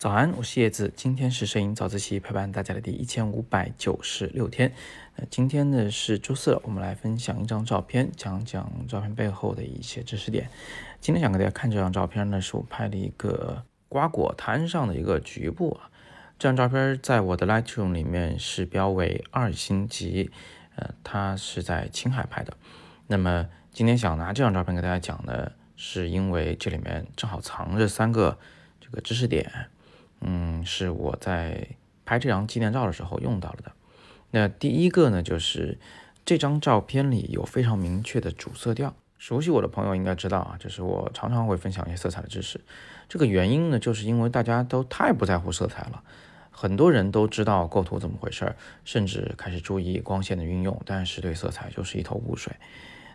早安，我是叶子，今天是摄影早自习陪伴大家的第一千五百九十六天。那今天呢是周四，我们来分享一张照片，讲讲照片背后的一些知识点。今天想给大家看这张照片呢，是我拍的一个瓜果摊上的一个局部啊。这张照片在我的 Lightroom 里面是标为二星级，呃，它是在青海拍的。那么今天想拿这张照片给大家讲呢，是因为这里面正好藏着三个这个知识点。嗯，是我在拍这张纪念照的时候用到了的。那第一个呢，就是这张照片里有非常明确的主色调。熟悉我的朋友应该知道啊，就是我常常会分享一些色彩的知识。这个原因呢，就是因为大家都太不在乎色彩了。很多人都知道构图怎么回事，甚至开始注意光线的运用，但是对色彩就是一头雾水。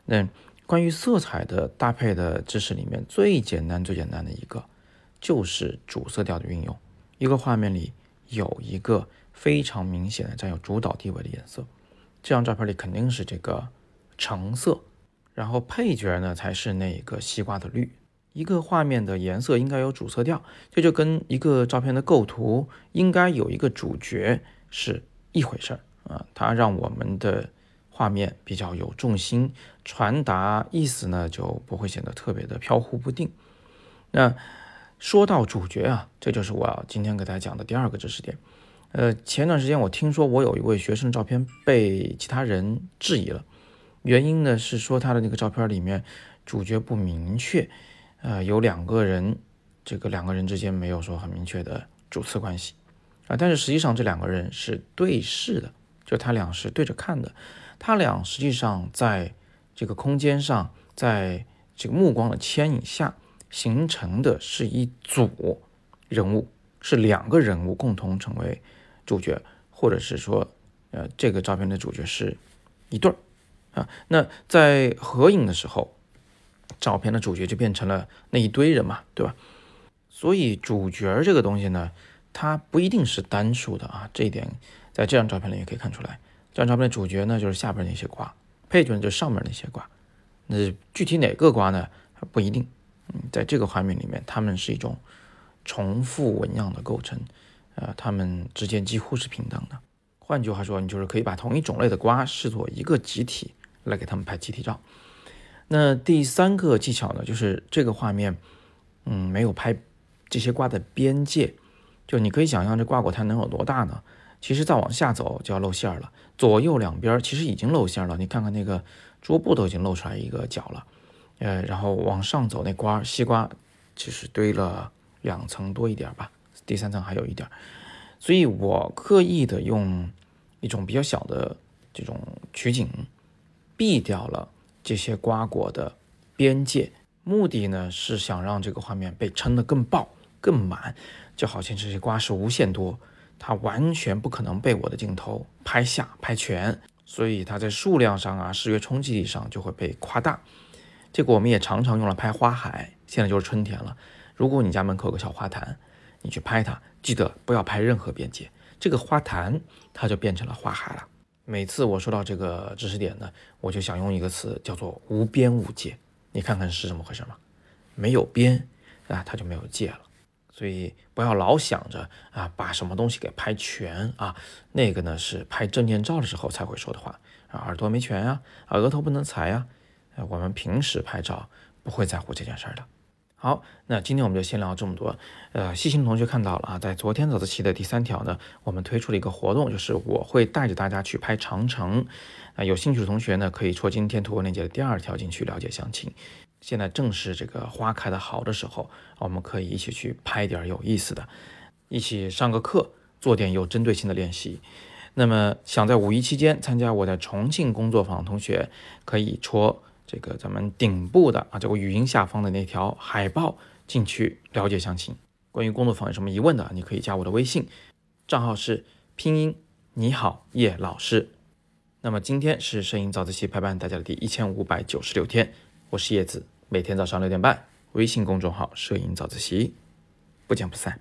那关于色彩的搭配的知识里面，最简单、最简单的一个就是主色调的运用。一个画面里有一个非常明显的占有主导地位的颜色，这张照片里肯定是这个橙色，然后配角呢才是那个西瓜的绿。一个画面的颜色应该有主色调，这就跟一个照片的构图应该有一个主角是一回事儿啊。它让我们的画面比较有重心，传达意思呢就不会显得特别的飘忽不定。那。说到主角啊，这就是我要今天给大家讲的第二个知识点。呃，前段时间我听说我有一位学生的照片被其他人质疑了，原因呢是说他的那个照片里面主角不明确，呃，有两个人，这个两个人之间没有说很明确的主次关系啊，但是实际上这两个人是对视的，就他俩是对着看的，他俩实际上在这个空间上，在这个目光的牵引下。形成的是一组人物，是两个人物共同成为主角，或者是说，呃，这个照片的主角是一对儿啊。那在合影的时候，照片的主角就变成了那一堆人嘛，对吧？所以主角这个东西呢，它不一定是单数的啊。这一点在这张照片里也可以看出来。这张照片的主角呢，就是下边那些瓜，配角就上面那些瓜。那具体哪个瓜呢，不一定。嗯，在这个画面里面，它们是一种重复纹样的构成，呃，它们之间几乎是平等的。换句话说，你就是可以把同一种类的瓜视作一个集体来给他们拍集体照。那第三个技巧呢，就是这个画面，嗯，没有拍这些瓜的边界，就你可以想象这瓜果它能有多大呢？其实再往下走就要露馅儿了，左右两边其实已经露馅儿了。你看看那个桌布都已经露出来一个角了。呃，然后往上走，那瓜西瓜其实堆了两层多一点吧，第三层还有一点，所以我刻意的用一种比较小的这种取景，避掉了这些瓜果的边界，目的呢是想让这个画面被撑得更爆、更满，就好像这些瓜是无限多，它完全不可能被我的镜头拍下、拍全，所以它在数量上啊、视觉冲击力上就会被夸大。这个我们也常常用来拍花海，现在就是春天了。如果你家门口有个小花坛，你去拍它，记得不要拍任何边界，这个花坛它就变成了花海了。每次我说到这个知识点呢，我就想用一个词叫做无边无界。你看看是怎么回事吗？没有边啊，它就没有界了。所以不要老想着啊，把什么东西给拍全啊，那个呢是拍证件照的时候才会说的话啊，耳朵没全呀，啊，额头不能裁呀。我们平时拍照不会在乎这件事儿的。好，那今天我们就先聊这么多。呃，细心的同学看到了啊，在昨天早自习的第三条呢，我们推出了一个活动，就是我会带着大家去拍长城。啊，有兴趣的同学呢，可以戳今天图文链接的第二条进去了解详情。现在正是这个花开的好的时候，我们可以一起去拍点有意思的，一起上个课，做点有针对性的练习。那么想在五一期间参加我在重庆工作坊的同学，可以戳。这个咱们顶部的啊，这个语音下方的那条海报进去了解详情。关于工作坊有什么疑问的，你可以加我的微信，账号是拼音你好叶老师。那么今天是摄影早自习陪伴大家的第一千五百九十六天，我是叶子，每天早上六点半，微信公众号摄影早自习，不见不散。